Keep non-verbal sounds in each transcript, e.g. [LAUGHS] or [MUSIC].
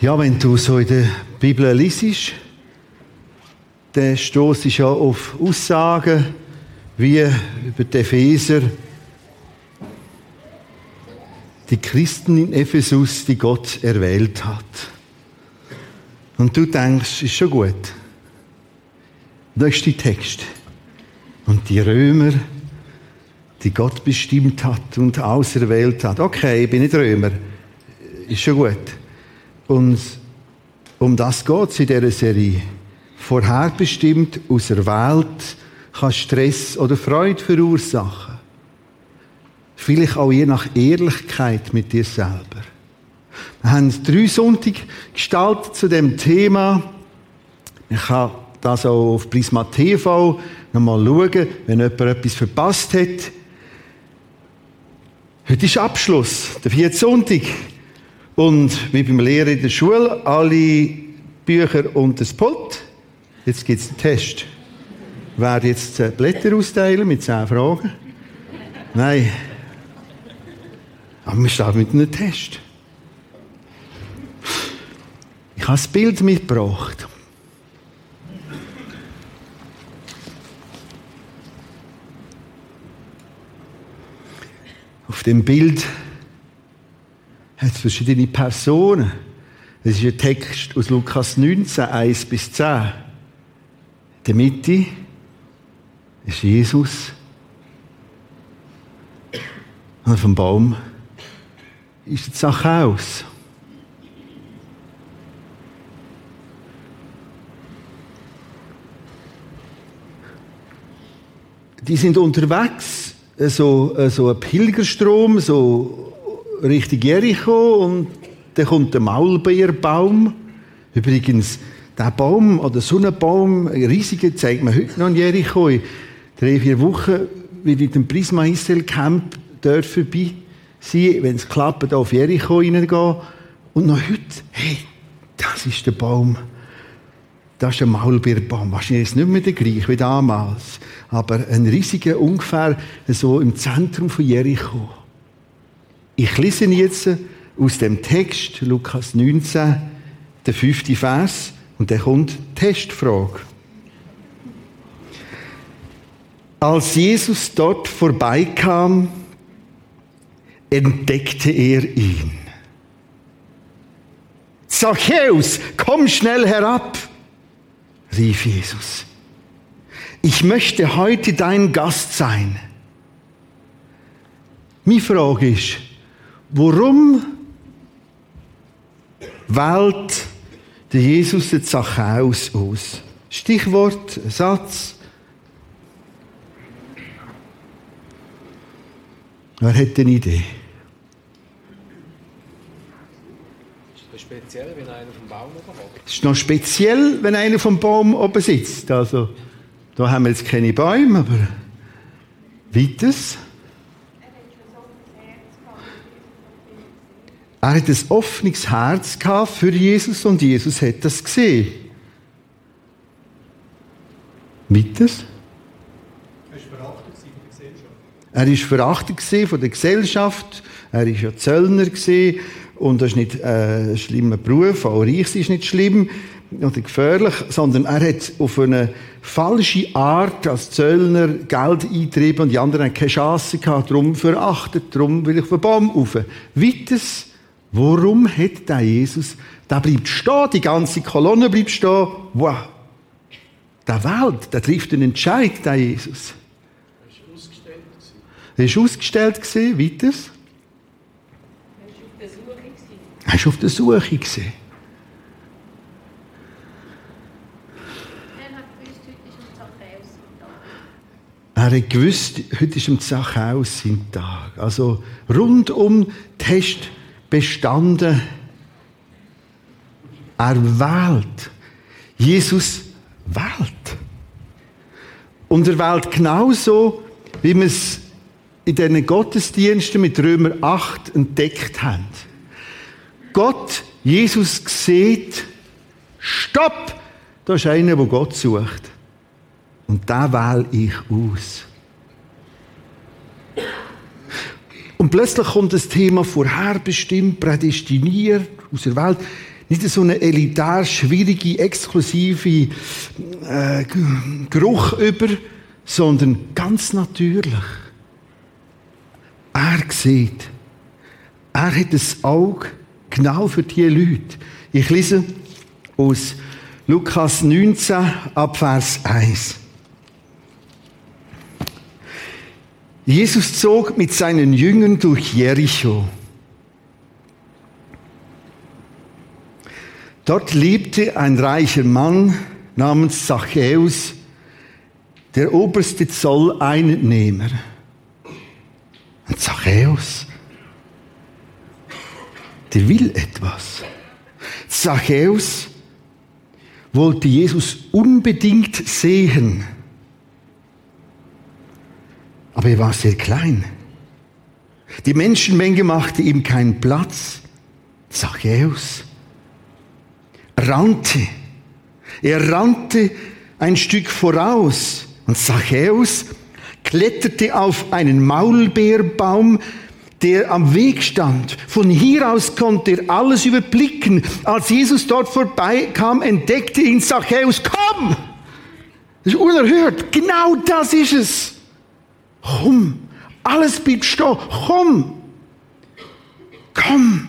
Ja, wenn du so in der Bibel liest, dann stoßt ja auf Aussagen wie über die Epheser, die Christen in Ephesus, die Gott erwählt hat. Und du denkst, ist schon gut. Das ist der Text. Und die Römer, die Gott bestimmt hat und auserwählt hat. Okay, ich bin nicht Römer. Ist schon gut. Und um das geht es in dieser Serie. Vorherbestimmt, auserwählt, kann Stress oder Freude verursachen. Vielleicht auch je nach Ehrlichkeit mit dir selber. Wir haben drei Sonntage gestaltet zu dem Thema. Ich habe das auch auf Prisma TV nochmal schauen, wenn jemand etwas verpasst hat. Heute ist Abschluss, der vierte Sonntag. Und wie beim Lehren in der Schule, alle Bücher und das Pult. Jetzt gibt es einen Test. Wer jetzt Blätter austeilen mit zehn Fragen? Nein. Aber wir starten mit einem Test. Ich habe das Bild mitgebracht. Auf dem Bild hat es verschiedene Personen. Es ist ein Text aus Lukas 19, 1 bis 10. In der Mitte ist Jesus. Und dem Baum ist die Sache aus. Die sind unterwegs, so, so ein Pilgerstrom, so Richtung Jericho und dann kommt der Maulbeerbaum. Übrigens, der Baum oder so ein riesiger, zeigt man heute noch in Jericho. In drei, vier Wochen will ich dem Prisma Israel Camp dort vorbei sein, wenn es klappt, auf Jericho reingehen. Und noch heute, hey, das ist der Baum. Das ist ein Maulbeerbaum. Wahrscheinlich ist es nicht mehr der gleiche wie damals. Aber ein riesiger, ungefähr so im Zentrum von Jericho. Ich lese jetzt aus dem Text, Lukas 19, der fünfte Vers, und dann kommt Testfrage. Als Jesus dort vorbeikam, entdeckte er ihn. Zachäus, komm schnell herab, rief Jesus. Ich möchte heute dein Gast sein. Meine Frage ist, Warum wählt der Jesus den Zachäus aus? Stichwort, Satz. Wer hat eine Idee? Ist speziell, wenn einer vom Baum oben? Es ist noch speziell, wenn einer vom Baum oben sitzt. Also, da haben wir jetzt keine Bäume, aber weiters. Er hat ein offenes Herz gehabt für Jesus und Jesus hat das gesehen. Weiters? Er war verachtet von der Gesellschaft. Er war ja Zöllner und das ist nicht äh, ein schlimmer Beruf. Auch reich ist nicht schlimm oder gefährlich, sondern er hat auf eine falsche Art als Zöllner Geld eingetrieben und die anderen haben keine Chance gehabt. Darum verachtet, darum will ich auf den Baum rauf. Weiters Warum hat der Jesus, der bleibt stehen, die ganze Kolonne bleibt stehen. Wow. Der Welt, der trifft einen Entscheid, der Jesus. Er ist ausgestellt gewesen, weiter. Er ist auf der Suche gewesen. Er hat gewusst, heute ist am Zachäus sein Tag. Also rundum Test bestanden. Er wählt. Jesus wählt. Und er wählt genauso, wie wir es in diesen Gottesdiensten mit Römer 8 entdeckt haben. Gott, Jesus sieht, stopp! Da ist einer, der Gott sucht. Und da wähle ich aus. Und plötzlich kommt das Thema vorherbestimmt, prädestiniert, aus der Welt. nicht so eine elitär schwierige, exklusive äh, Geruch über, sondern ganz natürlich. Er sieht. Er hat das Auge genau für diese Leute. Ich lese aus Lukas 19 ab Vers 1. Jesus zog mit seinen Jüngern durch Jericho. Dort lebte ein reicher Mann namens Zachäus, der oberste Zolleinnehmer. Und Zachäus, der will etwas. Zachäus wollte Jesus unbedingt sehen. Aber er war sehr klein. Die Menschenmenge machte ihm keinen Platz. Zachäus rannte. Er rannte ein Stück voraus und Zachäus kletterte auf einen Maulbeerbaum, der am Weg stand. Von hier aus konnte er alles überblicken. Als Jesus dort vorbeikam, entdeckte ihn Zachäus, komm! Das ist unerhört. Genau das ist es. Komm. Alles bleibt stehen. Komm. Komm.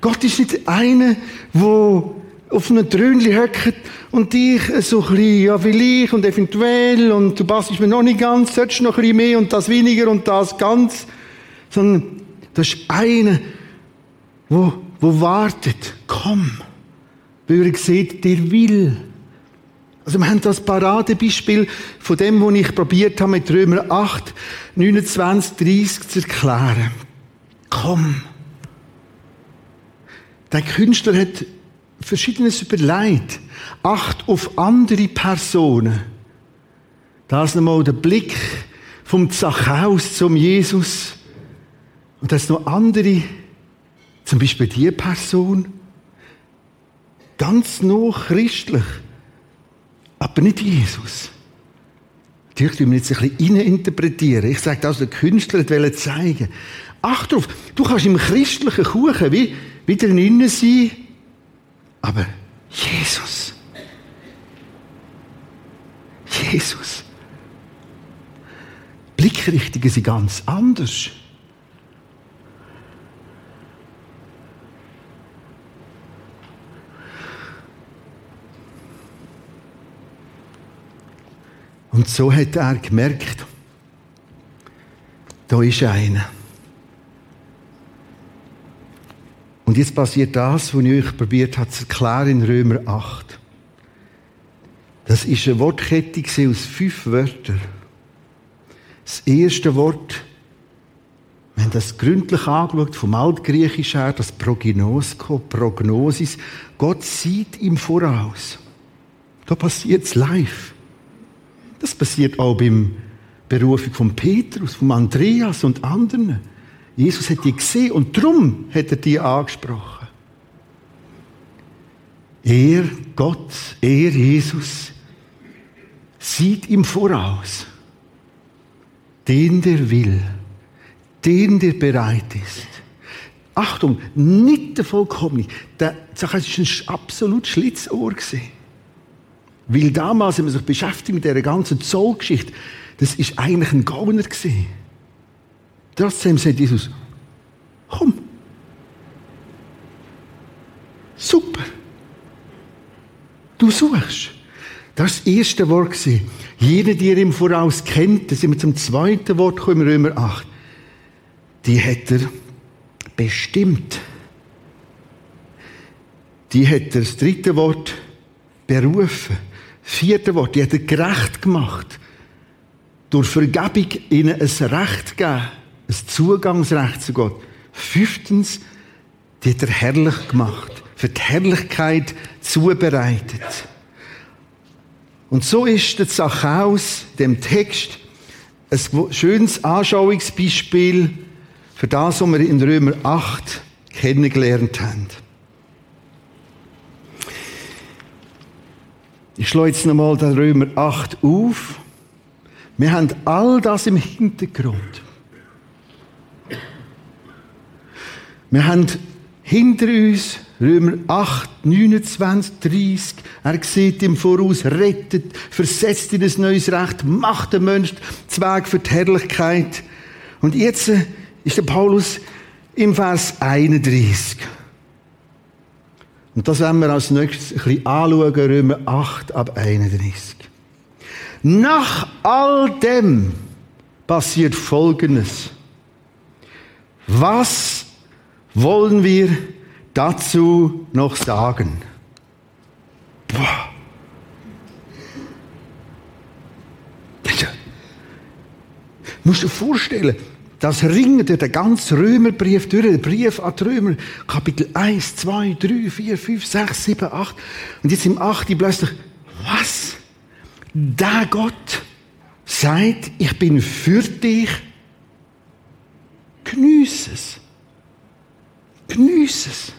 Gott ist nicht einer, wo auf einem Trönchen hockt und dich so ein bisschen, ja, vielleicht und eventuell und du passt mir noch nicht ganz, sollst noch ein bisschen mehr und das weniger und das ganz, sondern das ist einer, wo, wo wartet, komm, weil er sieht, der will. Also wir haben das Paradebeispiel von dem, was ich probiert habe, mit Römer 8, 29, 30 zu erklären. Komm. Der Künstler hat Verschiedenes überlegt. Acht auf andere Personen. Da ist nochmal der Blick vom Zachäus zum Jesus. Und das noch andere, zum Beispiel die Person, ganz noch christlich, aber nicht Jesus. Natürlich müssen wir jetzt ein bisschen interpretieren. Ich sage das, der Künstler wollte zeigen. Acht drauf, du kannst im christlichen Kuchen wie, wie drinnen sein, aber Jesus. Jesus. Blickrichtungen sind ganz anders. Und so hat er gemerkt, da ist einer. Und jetzt passiert das, was ich euch probiert habe zu erklären in Römer 8. Das ist eine Wortkette aus fünf Wörtern. Das erste Wort, haben das gründlich angeschaut, vom Altgriechisch her, das Prognosko, Prognosis. Gott sieht im Voraus. Da passiert es live. Das passiert auch beim Berufung von Petrus, von Andreas und anderen. Jesus hat die gesehen und darum hat er die angesprochen. Er, Gott, er, Jesus, sieht ihm voraus. Den, der will, den, der bereit ist. Achtung, nicht der Vollkommene. Der Zacharias war ein absolut Schlitzohr. Weil damals, wenn man sich beschäftigt mit dieser ganzen Zollgeschichte, das ist eigentlich ein Gauner gewesen. Trotzdem sagt Jesus, komm. Super. Du suchst. Das war das erste Wort. Jeder, der ihn voraus kennt, da sind wir zum zweiten Wort gekommen, Römer 8. Die hat er bestimmt. Die hat er, das dritte Wort, berufen. Vierte Wort, die hat er gerecht gemacht. Durch Vergebung ihnen ein Recht gegeben ein Zugangsrecht zu Gott. Fünftens, die hat er herrlich gemacht, für die Herrlichkeit zubereitet. Und so ist der Zachäus, dem Text, ein schönes Anschauungsbeispiel für das, was wir in Römer 8 kennengelernt haben. Ich schlage jetzt nochmal den Römer 8 auf. Wir haben all das im Hintergrund. Wir haben hinter uns, Römer 8, 29, 30. Er sieht im Voraus, rettet, versetzt in ein neues Recht, macht den Mensch Zweig für die Herrlichkeit. Und jetzt ist der Paulus im Vers 31. Und das werden wir als nächstes ein bisschen anschauen, Römer 8 ab 31. Nach all dem passiert Folgendes. Was wollen wir dazu noch sagen? Boah. Musst du dir vorstellen, das ringt durch den ganzen Römerbrief durch, der Brief an die Römer, Kapitel 1, 2, 3, 4, 5, 6, 7, 8. Und jetzt im 8. plötzlich, was? Der Gott sagt, ich bin für dich. Geniess es. Geniess es.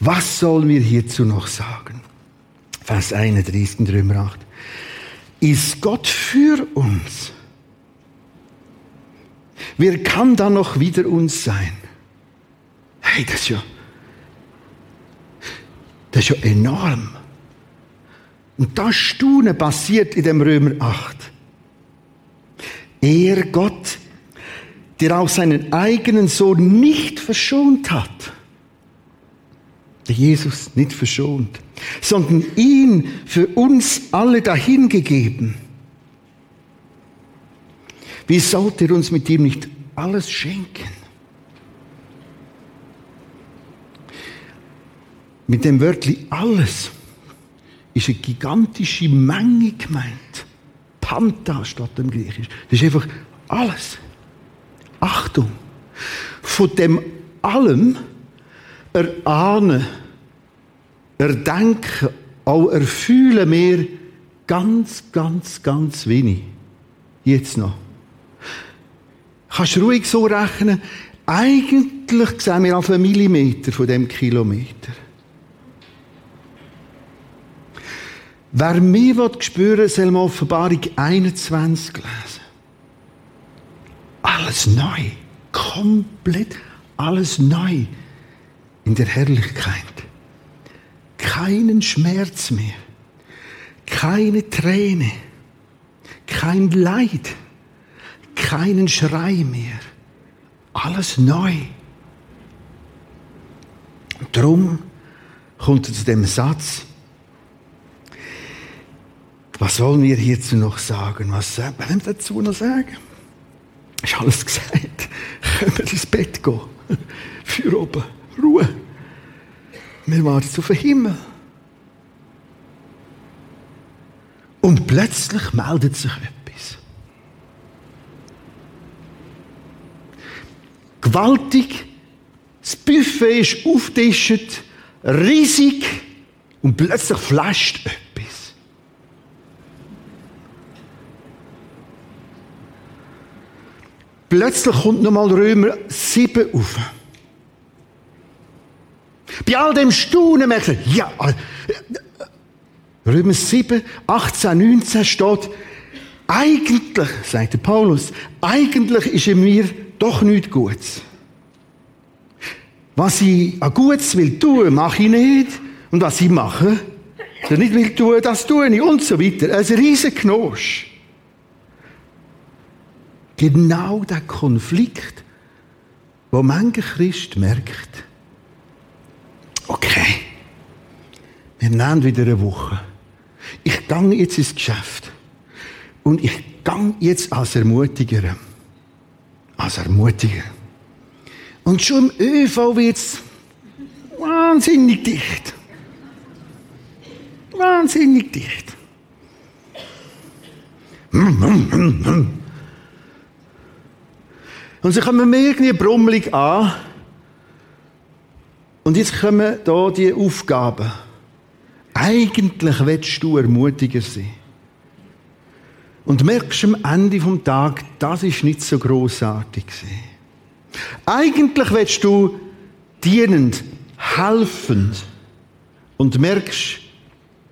Was sollen wir hierzu noch sagen? Vers 31 in Römer 8. Ist Gott für uns? Wer kann da noch wieder uns sein? Hey, das ist ja, das ist ja enorm. Und das Staunen passiert in dem Römer 8. Er, Gott, der auch seinen eigenen Sohn nicht verschont hat, der Jesus nicht verschont, sondern ihn für uns alle dahingegeben wie sollte er uns mit ihm nicht alles schenken? Mit dem Wörtli alles ist eine gigantische Menge gemeint. Panta statt im Griechisch. Das ist einfach alles. Achtung! Von dem allem erahnen, erdenken, auch erfühlen wir ganz, ganz, ganz wenig. Jetzt noch. Kannst ruhig so rechnen, eigentlich sehen wir auf einen Millimeter von dem Kilometer. Wer mehr will, soll mal Offenbarung 21 lesen. Alles neu. Komplett alles neu. In der Herrlichkeit. Keinen Schmerz mehr. Keine Träne. Kein Leid keinen Schrei mehr. Alles neu. Und darum kommt er zu dem Satz, was wollen wir hierzu noch sagen? Was wollen wir dazu noch sagen? Ist alles gesagt. [LAUGHS] Können wir ins Bett gehen? [LAUGHS] Für oben. Ruhe. Wir warten auf den Himmel. Und plötzlich meldet sich etwas. Gewaltig. Das Buffet ist aufgetischt, riesig und plötzlich flasht etwas. Plötzlich kommt nochmal Römer 7 auf. Bei all dem Staunen merkt er, ja, äh, Römer 7, 18, 19 steht, eigentlich, sagt Paulus, eigentlich ist in mir doch nichts Gutes. Was ich an Gutes will tun, mache ich nicht. Und was ich mache, was nicht will tun, das tue ich. Und so weiter. Ein riesen Knosch. Genau der Konflikt, wo mancher Christ merkt, okay, wir nehmen wieder eine Woche. Ich gehe jetzt ins Geschäft. Und ich gehe jetzt als Ermutiger als ermutigen. Und schon im ÖV wird es wahnsinnig dicht. Wahnsinnig dicht. Und sie kommen mir irgendwie brummelig an. Und jetzt kommen da die Aufgaben. Eigentlich willst du ermutiger sein. Und merkst am Ende vom Tag, das ist nicht so großartig Eigentlich willst du dienend, helfend und merkst,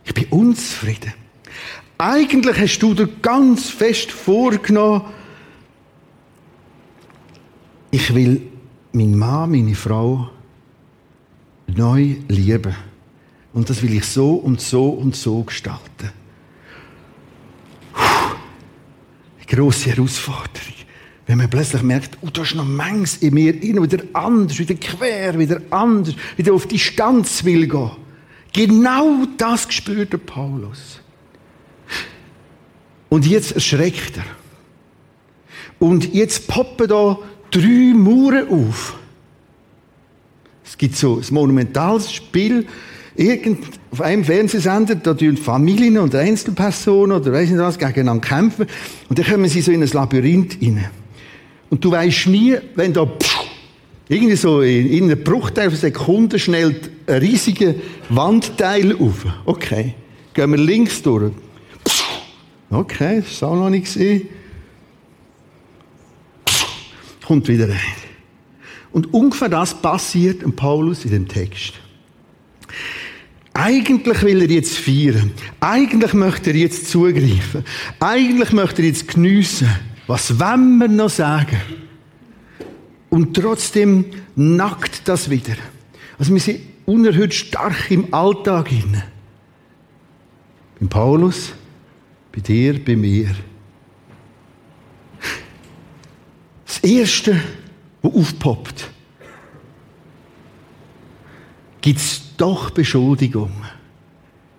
ich bin unzufrieden. Eigentlich hast du dir ganz fest vorgenommen, ich will meinen Mann, meine Frau neu lieben. Und das will ich so und so und so gestalten. Grosse Herausforderung. Wenn man plötzlich merkt, oh, da ist noch manches in mir rein, wieder anders, wieder quer, wieder anders, wieder auf Distanz will gehen. Genau das spürt der Paulus. Und jetzt erschreckt er. Und jetzt poppen da drei Mauern auf. Es gibt so ein monumentales Spiel, irgend, auf einem Fernsehsender, da tun Familien und Einzelpersonen oder weiss nicht was gegeneinander kämpfen. Und dann kommen sie so in ein Labyrinth rein. Und du weißt nie, wenn da pff, irgendwie so in, in einem Bruchteil von Sekunden schnellt ein riesiger Wandteil auf. Okay. Gehen wir links durch. Pff, okay, das ist auch noch nicht gesehen. Kommt wieder rein. Und ungefähr das passiert Paulus in dem Text. Eigentlich will er jetzt feiern. Eigentlich möchte er jetzt zugreifen. Eigentlich möchte er jetzt geniessen. Was wollen wir noch sagen? Und trotzdem nackt das wieder. Also wir sind unerhört stark im Alltag hinein. Beim Paulus, bei dir, bei mir. Das Erste, was aufpoppt, gibt es doch Beschuldigung.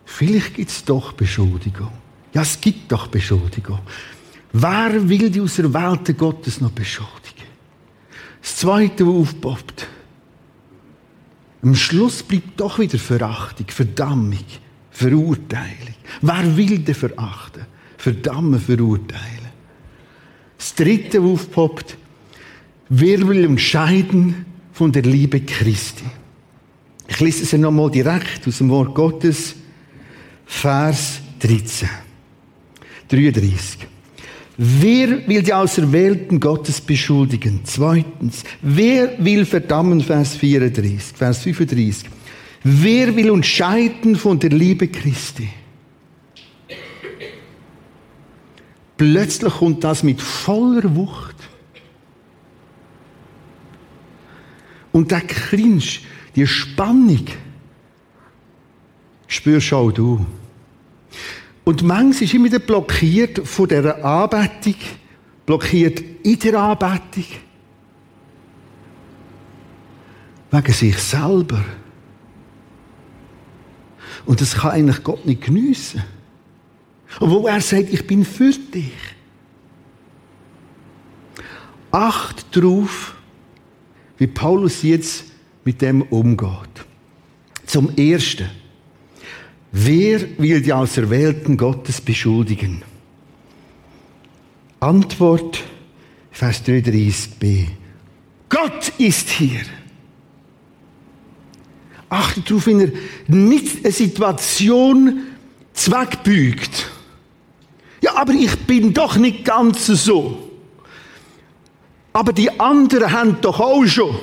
Vielleicht gibt es doch Beschuldigung. Ja, es gibt doch Beschuldigung. Wer will die auserwählte Gottes noch beschuldigen? Das Zweite, was aufpoppt. Am Schluss bleibt doch wieder Verachtung, Verdammung, Verurteilung. Wer will denn verachten? Verdammen, verurteilen. Das Dritte, was aufpoppt. Wer will entscheiden von der Liebe Christi? Ich lese es nochmal direkt aus dem Wort Gottes, Vers 13. 33. Wer will die Auserwählten Gottes beschuldigen? Zweitens, wer will verdammen? Vers 34, Vers 35. Wer will uns scheiden von der Liebe Christi? Plötzlich kommt das mit voller Wucht. Und der Clinch, die Spannung, spürst auch du. Und manches ist immer wieder blockiert von dieser Anbetung, blockiert in der Anbetung. Wegen sich selber. Und das kann eigentlich Gott nicht geniessen. Obwohl er sagt, ich bin für dich. Acht darauf, wie Paulus jetzt mit dem umgeht. Zum Ersten. Wer will die Auserwählten Gottes beschuldigen? Antwort, Vers 33b. Gott ist hier. Achtet darauf, wenn er nicht eine Situation zweckbügt. Ja, aber ich bin doch nicht ganz so. Aber die anderen haben doch auch schon.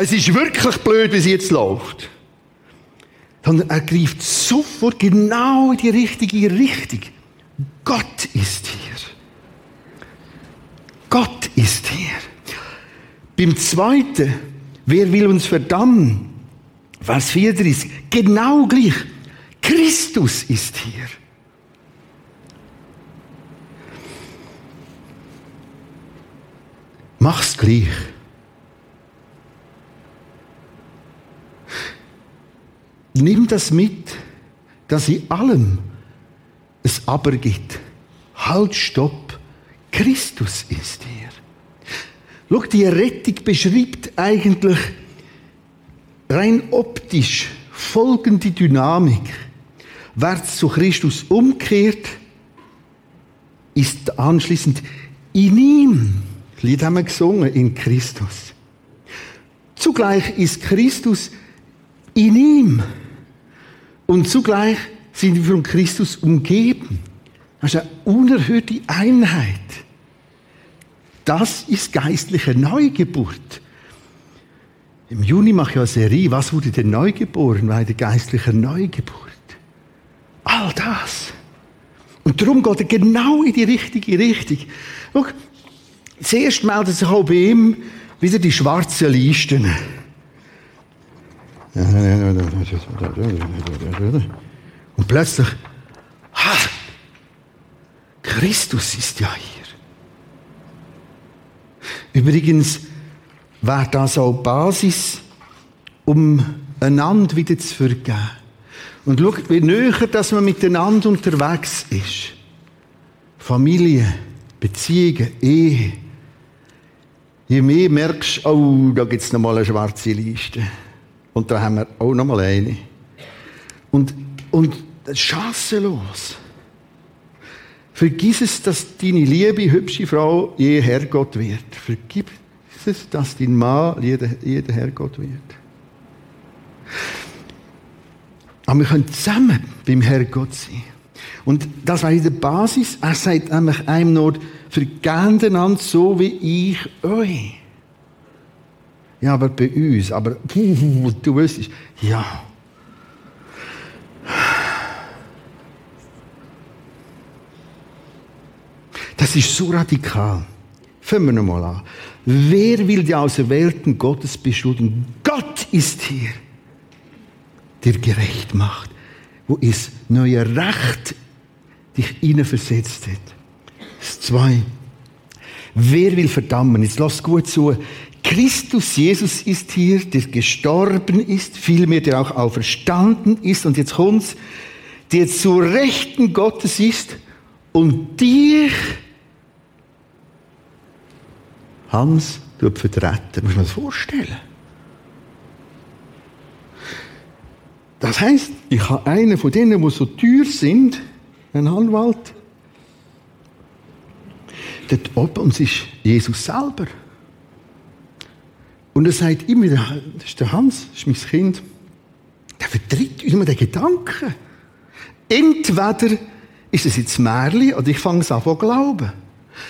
Es ist wirklich blöd, wie es jetzt läuft sondern er greift sofort genau in die richtige Richtung. Gott ist hier. Gott ist hier. Beim zweiten, wer will uns verdammen? Vers 34, genau gleich. Christus ist hier. Mach's gleich. Nimm das mit, dass in allem es aber gibt. Halt, stopp. Christus ist hier. Schau, die Rettung beschreibt eigentlich rein optisch folgende Dynamik. Wer zu Christus umkehrt, ist anschließend in ihm. Das Lied haben wir gesungen, in Christus. Zugleich ist Christus in ihm. Und zugleich sind wir von Christus umgeben. Das ist eine unerhörte Einheit. Das ist geistliche Neugeburt. Im Juni mache ich eine Serie, was wurde denn neu geboren bei der geistlichen Neugeburt? All das. Und darum geht er genau in die richtige Richtung. Schau, zuerst meldet sich auch bei ihm wieder die schwarzen Listen. Und plötzlich, ha, Christus ist ja hier. Übrigens wäre das auch Basis, um einander wieder zu vergeben. Und schau, wie näher, dass man miteinander unterwegs ist. Familie, Beziehungen, Ehe. Je mehr merkst du, oh, da gibt es nochmal eine schwarze Liste. Und da haben wir auch nochmal eine. Und, und chancenlos. Vergiss es, dass deine liebe, hübsche Frau je Herrgott wird. Vergiss es, dass dein Mann jeder, jeder Herrgott wird. Aber wir können zusammen beim Herrgott sein. Und das war in der Basis. Er sagt nämlich einem nur, vergebt einander so wie ich euch. Ja, aber bei uns, aber [LAUGHS] du wüsstest, ja. Das ist so radikal. Fangen wir nochmal an. Wer will die Auserwählten Gottes beschuldigen? Gott ist hier, der gerecht macht, wo es neue Recht dich versetzt hat. Das zwei. Wer will verdammen? Jetzt lass gut zu. Christus Jesus ist hier, der gestorben ist, vielmehr der auch auferstanden ist. Und jetzt kommt's, der zu Rechten Gottes ist und dich Hans tut vertreten. Muss man das vorstellen? Das heißt, ich habe einen von denen, die so teuer sind, einen Anwalt. Dort oben ist Jesus selber. Und er sagt immer, das ist der Hans, das ist mein Kind. Der vertritt immer den Gedanken. Entweder ist es jetzt Märchen oder ich fange es an zu glauben.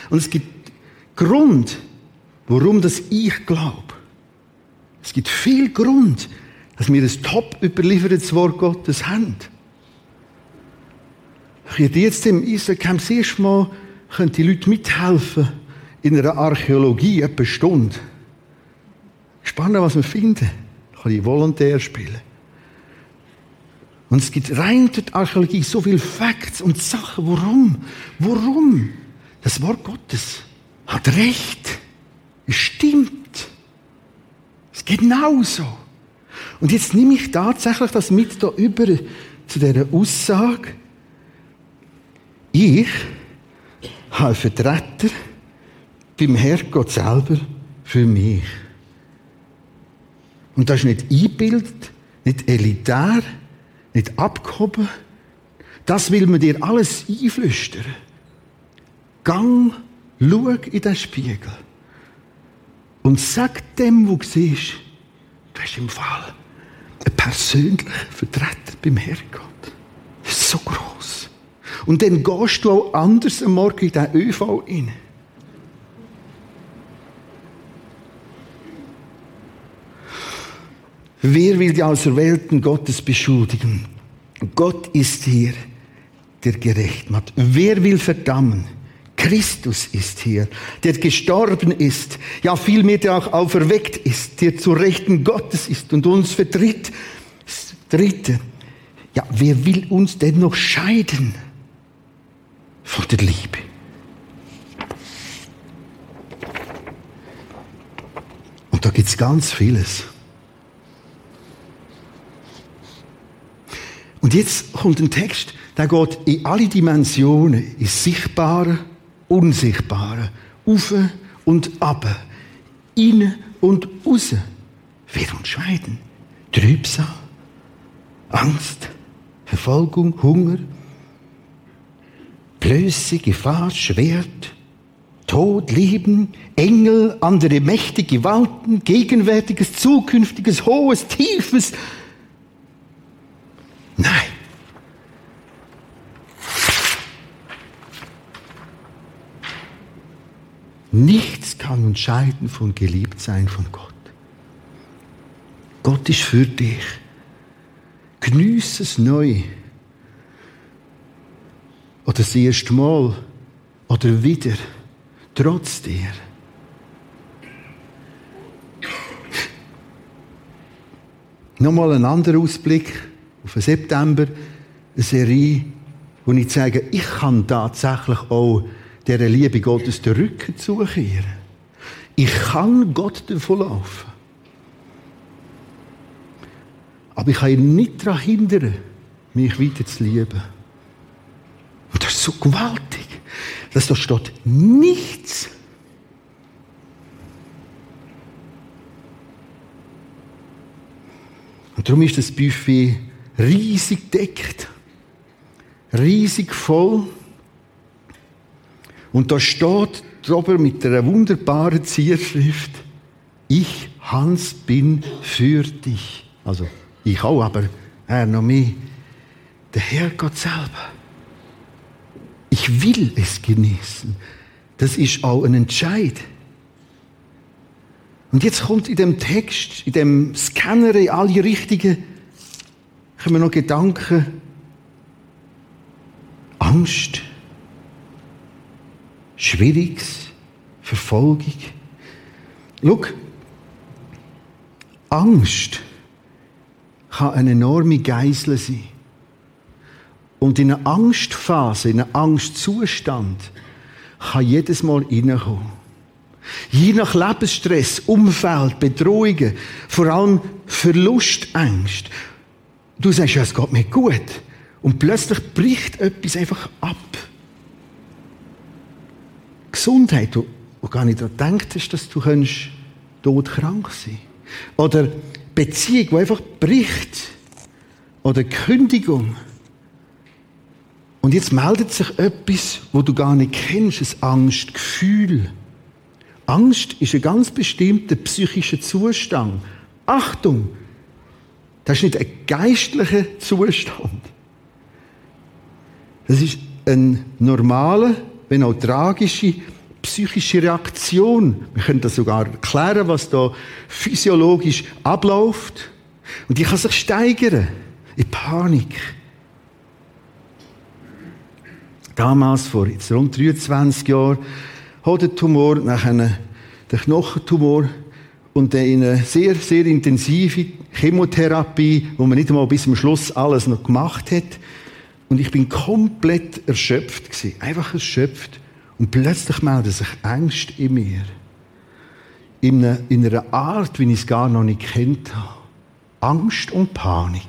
Und es gibt Grund, warum das ich glaube. Es gibt viel Grund, dass wir ein top überliefertes Wort Gottes haben. Ich hätte jetzt im Israel-Camp das erste Mal können die Leute mithelfen in einer Archäologie, etwa Stunde. Spannend, was wir finden. Ich kann ich volontär spielen. Und es gibt rein durch die Archäologie so viele Facts und Sachen. Warum? Warum? Das Wort Gottes hat Recht. Es stimmt. Es geht genauso. Und jetzt nehme ich tatsächlich das mit da über zu dieser Aussage. Ich habe Vertreter beim Herrgott selber für mich. Und das ist nicht eingebildet, nicht elitär, nicht abgehoben. Das will man dir alles einflüstern. Gang, schau in den Spiegel. Und sag dem, wo du siehst, du hast im Fall einen persönlichen Vertreter beim Herrgott. Das ist so groß. Und dann gehst du auch anders am Morgen in den ÖV rein. Wer will die Auserwählten Gottes beschuldigen? Gott ist hier, der gerecht macht. Wer will verdammen? Christus ist hier, der gestorben ist, ja vielmehr der auch auferweckt ist, der zu Rechten Gottes ist und uns vertritt. Dritte, ja, wer will uns denn noch scheiden von der Liebe? Und da gibt es ganz vieles. Und jetzt kommt ein Text, der geht in alle Dimensionen, ins Sichtbare, Unsichtbare. Auf und ab. Innen und raus. Wer uns scheiden? Trübsal, Angst, Verfolgung, Hunger, Blöße, Gefahr, Schwert, Tod, Leben, Engel, andere Mächte, Gewalten, Gegenwärtiges, Zukünftiges, Hohes, Tiefes. Nein. Nichts kann uns scheiden von Geliebtsein von Gott. Gott ist für dich. Genieß es neu. Oder das erste Mal. Oder wieder. Trotz dir. Nochmal ein anderer Ausblick auf den September, eine Serie, wo ich sage, ich kann tatsächlich auch dieser Liebe Gottes den Rücken zukehren. Ich kann Gott davonlaufen. Aber ich kann ihn nicht daran hindern, mich weiter zu lieben. Und das ist so gewaltig, dass da steht nichts. Und darum ist das Buffet riesig deckt, riesig voll. Und da steht drüber mit einer wunderbaren Zierschrift, ich, Hans, bin für dich. Also, ich auch, aber er noch mehr. Der Herr Gott selber. Ich will es genießen. Das ist auch ein Entscheid. Und jetzt kommt in dem Text, in dem Scanner, in alle richtigen, kommen noch Gedanken, Angst, Schwieriges, Verfolgung. Schau, Angst kann eine enorme Geisel sein. Und in einer Angstphase, in einem Angstzustand, kann jedes Mal reinkommen. Je nach Lebensstress, Umfeld, Bedrohungen, vor allem Verlustängst. Du sagst ja, es geht mir gut. Und plötzlich bricht etwas einfach ab. Gesundheit, wo, wo gar nicht daran hast, dass du todkrank sein Oder Beziehung, die einfach bricht. Oder Kündigung. Und jetzt meldet sich etwas, wo du gar nicht kennst, ein Angstgefühl. Angst ist ein ganz bestimmter psychischer Zustand. Achtung! Das ist nicht ein geistlicher Zustand. Das ist ein normaler, wenn auch tragische psychische Reaktion. Wir können das sogar erklären, was da physiologisch abläuft. Und die kann sich steigern in Panik. Damals, vor jetzt rund 23 Jahren, Hodentumor, nachher der Knochentumor und eine sehr, sehr intensive Chemotherapie, wo man nicht einmal bis zum Schluss alles noch gemacht hat. Und ich bin komplett erschöpft gewesen. Einfach erschöpft. Und plötzlich meldet sich Angst in mir. In einer, in einer Art, wie ich es gar noch nicht kennt habe. Angst und Panik.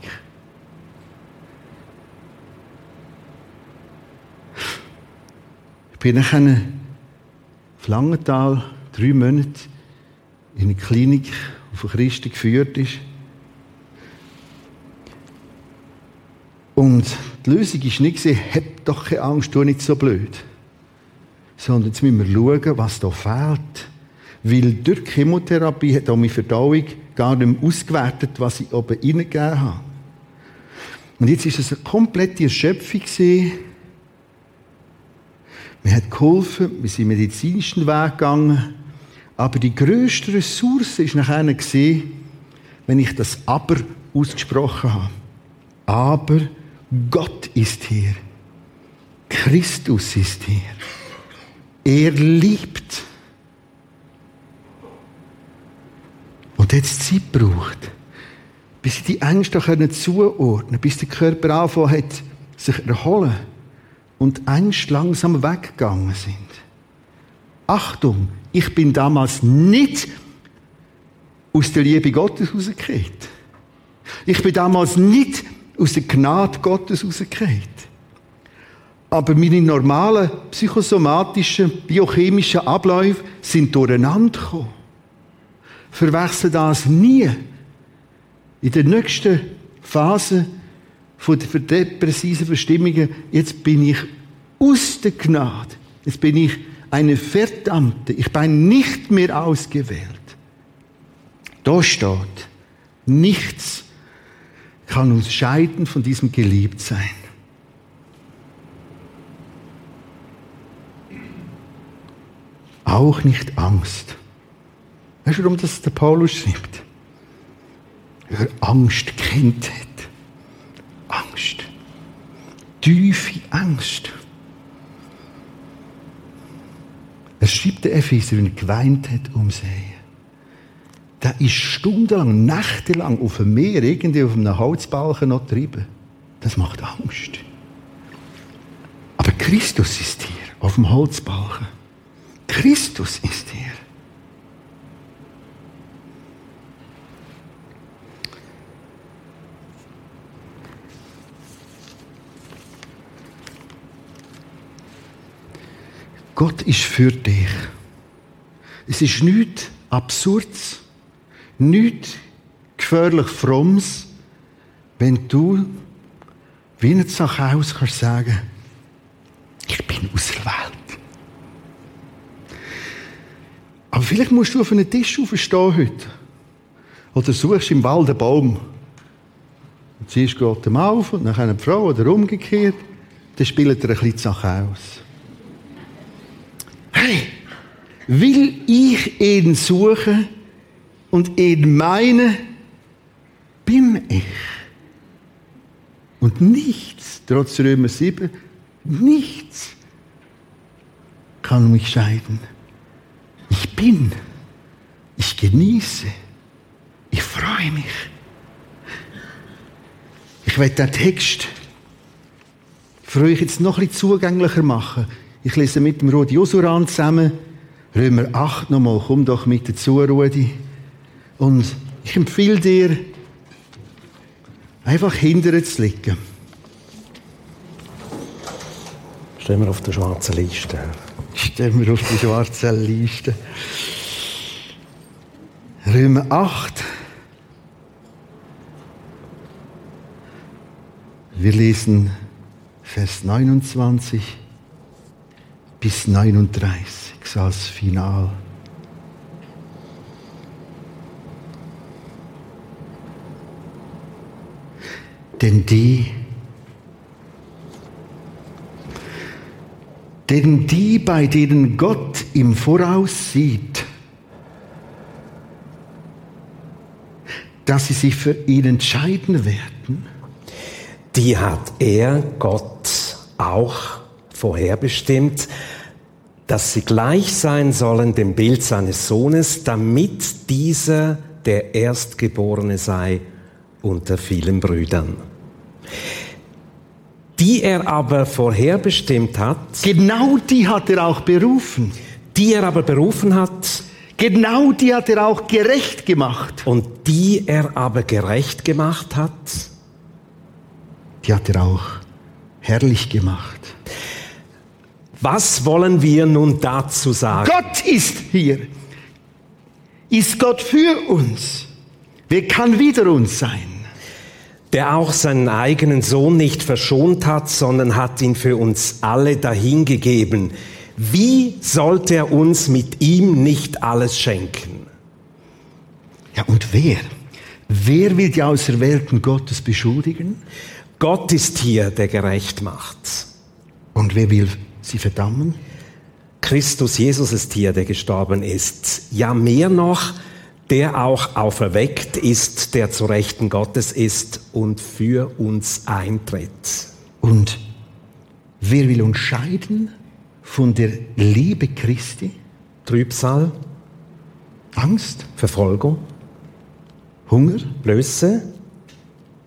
Ich bin nachher auf Langenthal drei Monate in eine Klinik, die von Christen geführt ist. Und die Lösung war nicht, hab doch keine Angst, tu nicht so blöd. Sondern jetzt müssen wir schauen, was da fehlt. Weil durch die Chemotherapie hat auch meine Verdauung gar nicht mehr ausgewertet, was ich oben reingegeben habe. Und jetzt ist es eine komplette Erschöpfung. Mir hat geholfen, wir sind medizinischen Weg gegangen. Aber die grösste Ressource ist nachher wenn ich das Aber ausgesprochen habe. Aber Gott ist hier. Christus ist hier. Er liebt. Und jetzt Zeit braucht, bis sie die Ängste zuordnen können, bis der Körper anfangen hat, sich erholen und Ängste langsam weggegangen sind. Achtung, ich bin damals nicht aus der Liebe Gottes rausgekehrt. Ich bin damals nicht aus der Gnade Gottes rausgekehrt. Aber meine normalen psychosomatischen, biochemischen Abläufe sind durcheinander gekommen. Verwechsel das nie. In der nächsten Phase der depressiven Verstimmungen, jetzt bin ich aus der Gnade. Jetzt bin ich eine Verdammte. Ich bin nicht mehr ausgewählt. Da steht, nichts kann uns scheiden von diesem Geliebtsein. Auch nicht Angst. Weißt du, warum das der Paulus schreibt? Wer Angst kennt. Angst. Tiefe Angst. Er schreibt der Epheser, wenn er geweint hat um sie. Der ist stundenlang, nächtelang auf dem Meer, irgendwie auf einem Holzbalken noch treiben. Das macht Angst. Aber Christus ist hier, auf dem Holzbalken. Christus ist hier. Gott ist für dich. Es ist nichts Absurdes, nichts gefährlich Frommes, wenn du wie ein Zachäus kannst sagen, ich bin auserwählt. Aber vielleicht musst du auf einen Tisch aufstehen heute. Oder suchst im Wald einen Baum. Und ziehst Gott ihm auf und dann eine Frau oder umgekehrt. Dann spielt er ein bisschen Zachäus. Hey, will ich ihn suchen und ihn meinen, bin ich. Und nichts, trotz Römer 7, nichts kann mich scheiden. Ich bin, ich genieße, ich freue mich. Ich werde den Text für euch jetzt noch bisschen zugänglicher machen. Ich lese mit dem Rudi Josuran zusammen Römer 8 nochmal. Komm doch mit dazu, Rudi. Und ich empfehle dir, einfach hinterher zu liegen. Stehen wir auf der schwarzen Liste. Stehen wir auf die schwarze Liste. Römer 8. Wir lesen Vers 29 bis 39, so als Final. Denn die, denn die, bei denen Gott im Voraus sieht, dass sie sich für ihn entscheiden werden, die hat er, Gott, auch vorherbestimmt, dass sie gleich sein sollen dem Bild seines Sohnes, damit dieser der Erstgeborene sei unter vielen Brüdern. Die er aber vorherbestimmt hat, genau die hat er auch berufen. die er aber berufen hat Genau die hat er auch gerecht gemacht. und die er aber gerecht gemacht hat, Die hat er auch herrlich gemacht. was wollen wir nun dazu sagen? Gott ist hier. Ist Gott für uns? Wer kann wider uns sein? Der auch seinen eigenen Sohn nicht verschont hat, sondern hat ihn für uns alle dahingegeben. Wie sollte er uns mit ihm nicht alles schenken? Ja, und wer? Wer will die Auserwählten Gottes beschuldigen? Gott ist hier, der gerecht macht. Und wer will sie verdammen? Christus Jesus ist hier, der gestorben ist. Ja, mehr noch, der auch auferweckt ist, der zu Rechten Gottes ist und für uns eintritt. Und wer will uns scheiden von der Liebe Christi? Trübsal, Angst? Verfolgung, Hunger? Blöße,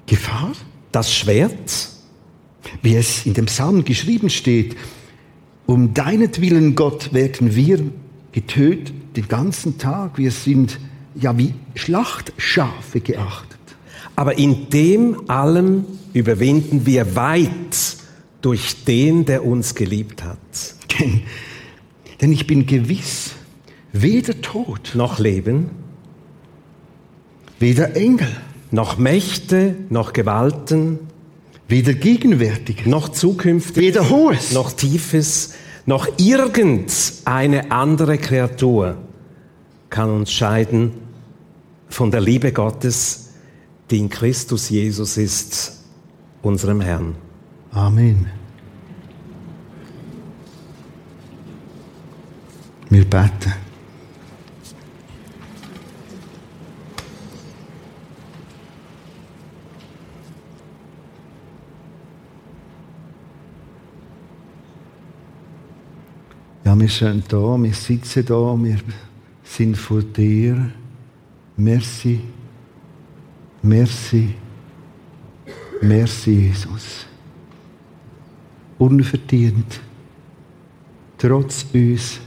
Gefahr? das Schwert, Wie es in dem Psalm geschrieben steht, um deinetwillen, Gott, werden wir getötet den ganzen Tag. Wir sind ja wie Schlachtschafe geachtet. Aber in dem allem überwinden wir weit durch den, der uns geliebt hat. Denn, denn ich bin gewiss, weder Tod, Noch Leben, weder Engel, noch Mächte, noch Gewalten, weder gegenwärtig, noch zukünftig, weder Hohes, noch Tiefes, noch irgendeine andere Kreatur kann uns scheiden von der Liebe Gottes, die in Christus Jesus ist, unserem Herrn. Amen. Wir beten. Ja, wir sind da, wir sitzen da, wir sind vor dir Merci, merci, merci, Jesus. Unverdient, trotz uns,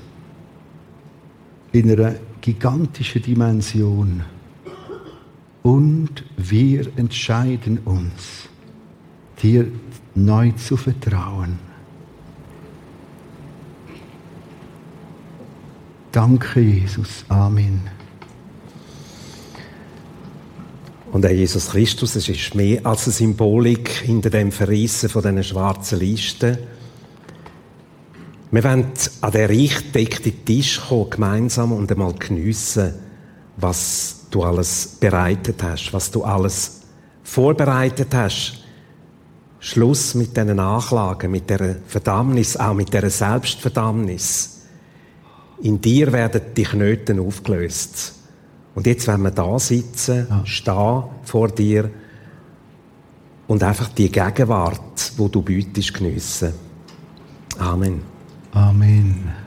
in einer gigantischen Dimension. Und wir entscheiden uns, dir neu zu vertrauen. Danke, Jesus. Amen. Und der Jesus Christus, es ist mehr als eine Symbolik hinter dem Verrissen von diesen schwarzen Listen. Wir wollen an den reich deckten Tisch kommen, gemeinsam und einmal geniessen, was du alles bereitet hast, was du alles vorbereitet hast. Schluss mit diesen Nachlagen, mit der Verdammnis, auch mit der Selbstverdammnis. In dir werden die Knoten aufgelöst. Und jetzt, wenn wir da sitzen, ja. stehen vor dir und einfach die Gegenwart, wo du bietest, geniessen. Amen. Amen.